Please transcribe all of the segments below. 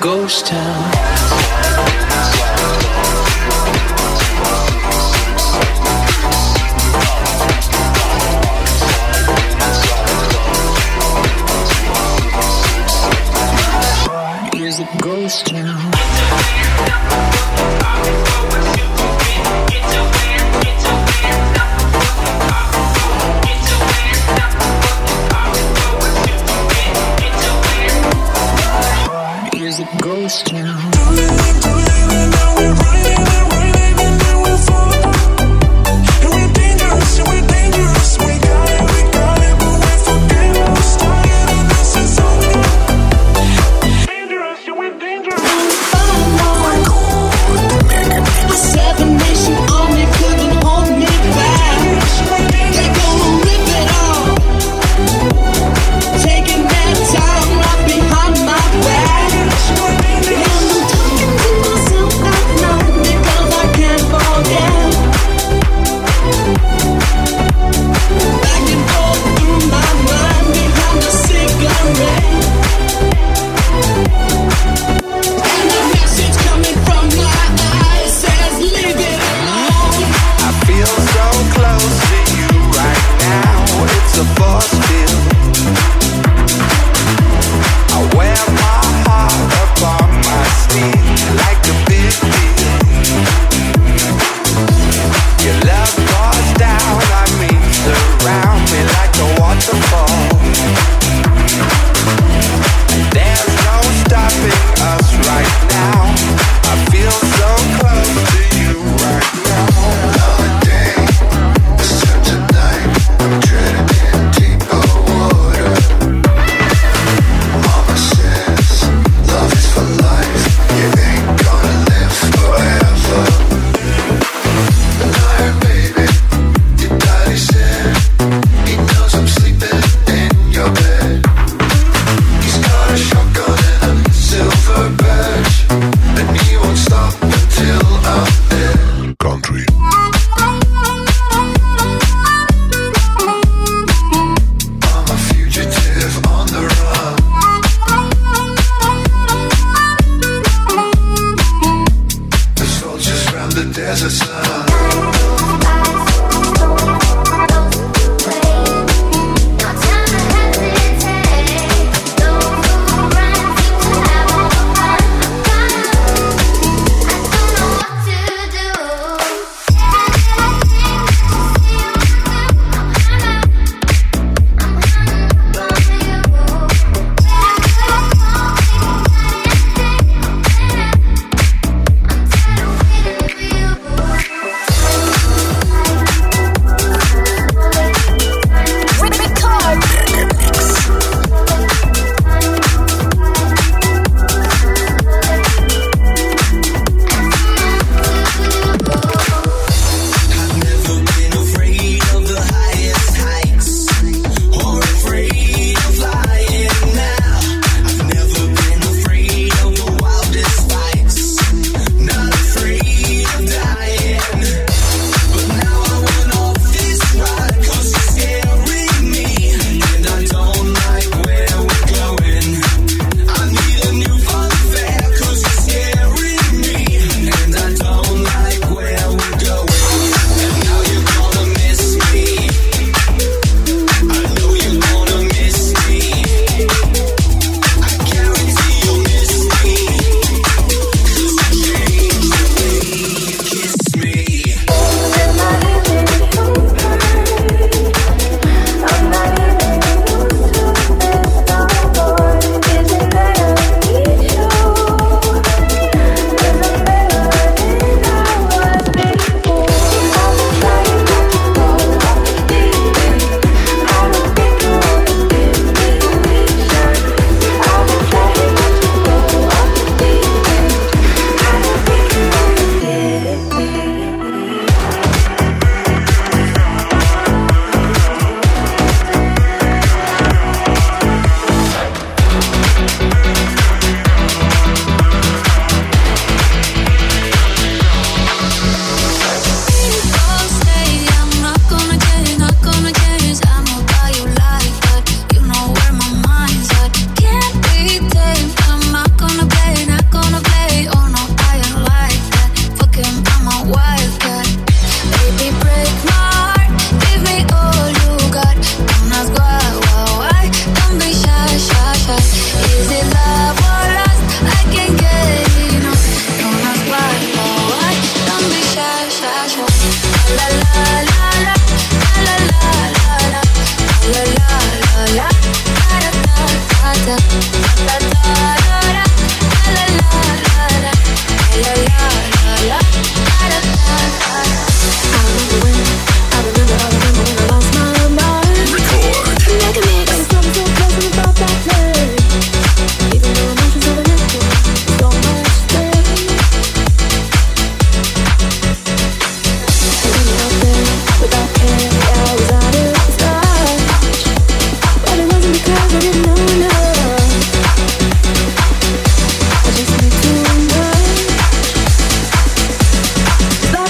ghost town.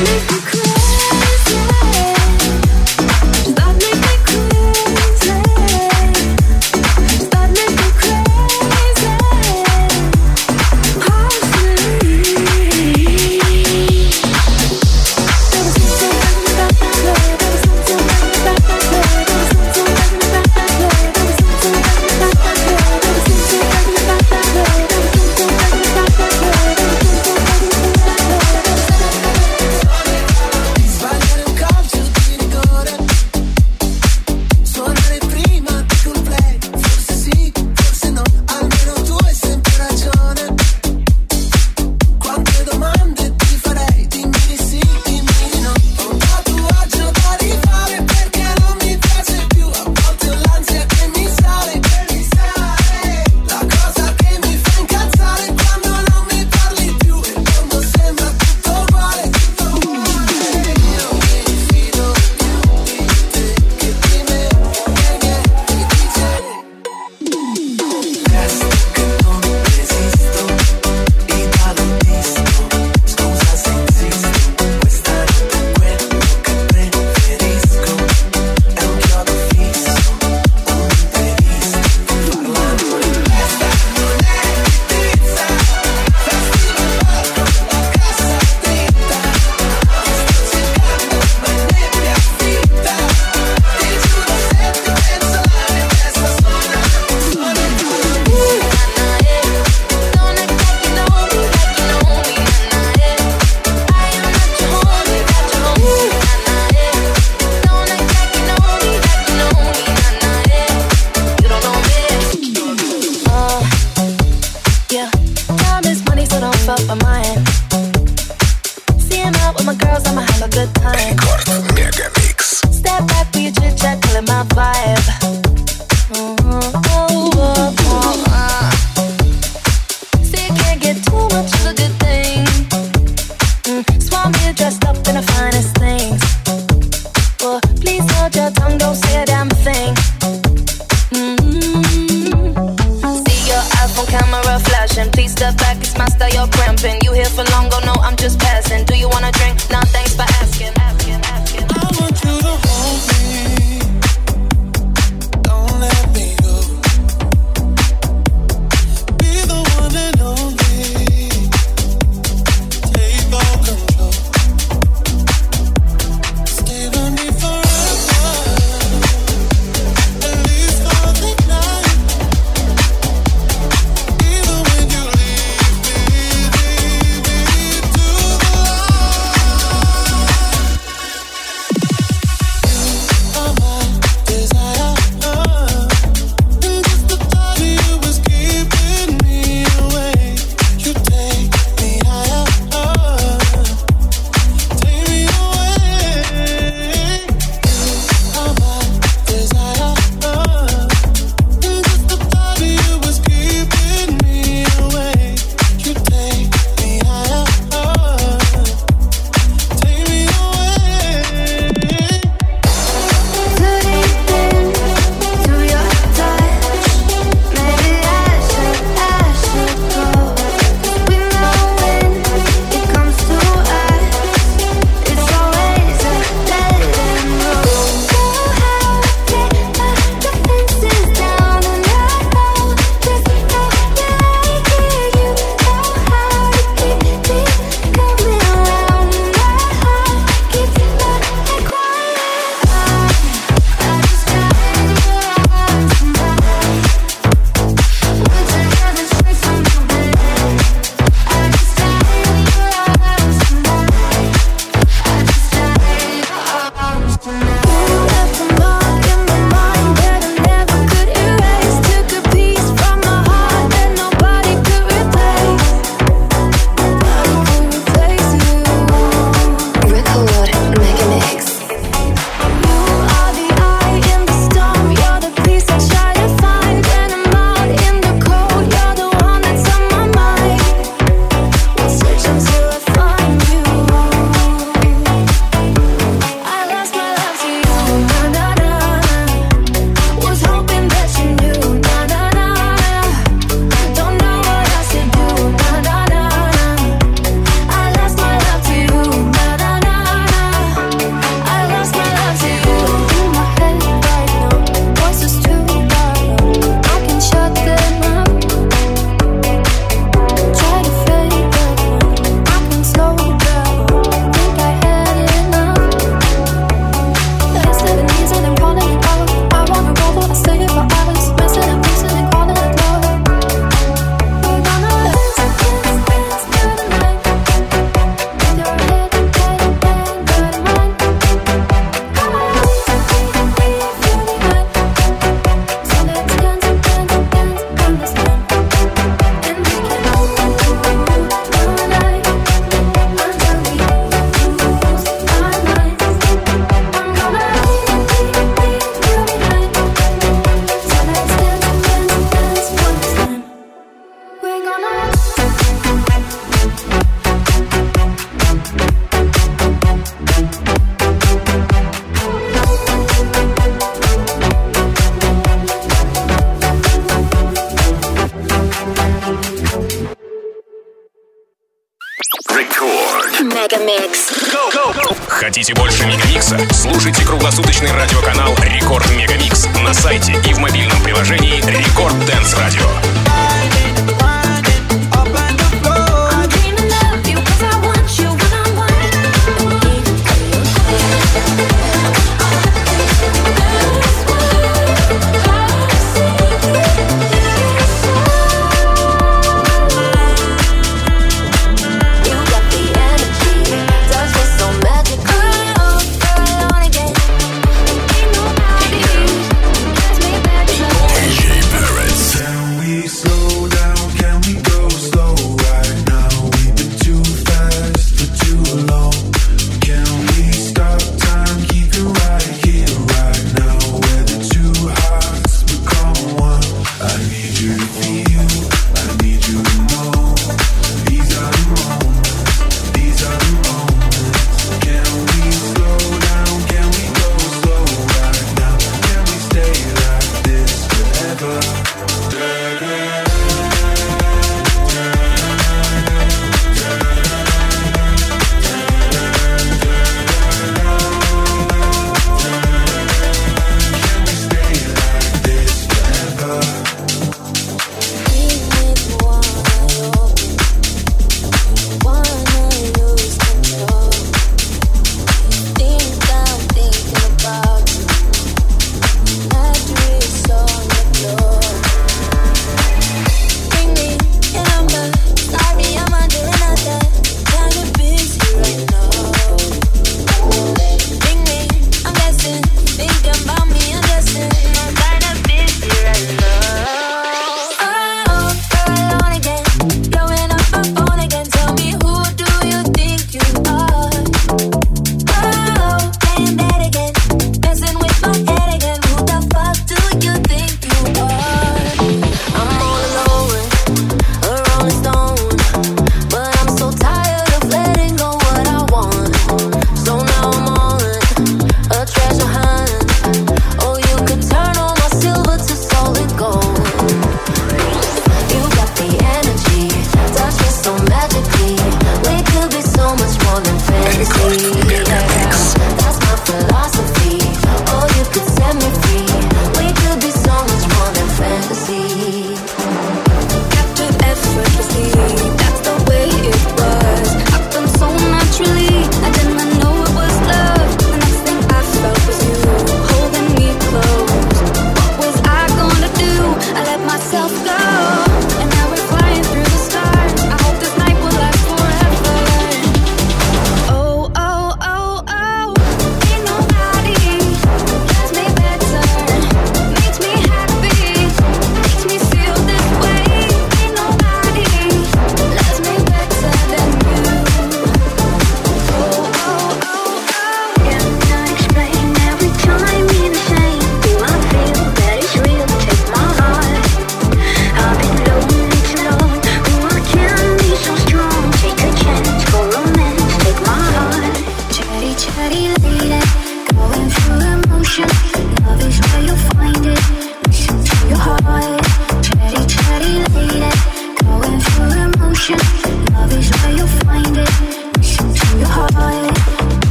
Ooh.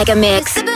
Mega Mix.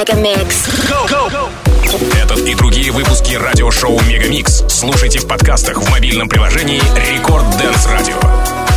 Megamix. Этот и другие выпуски радиошоу Megamix слушайте в подкастах в мобильном приложении Record Dance Radio.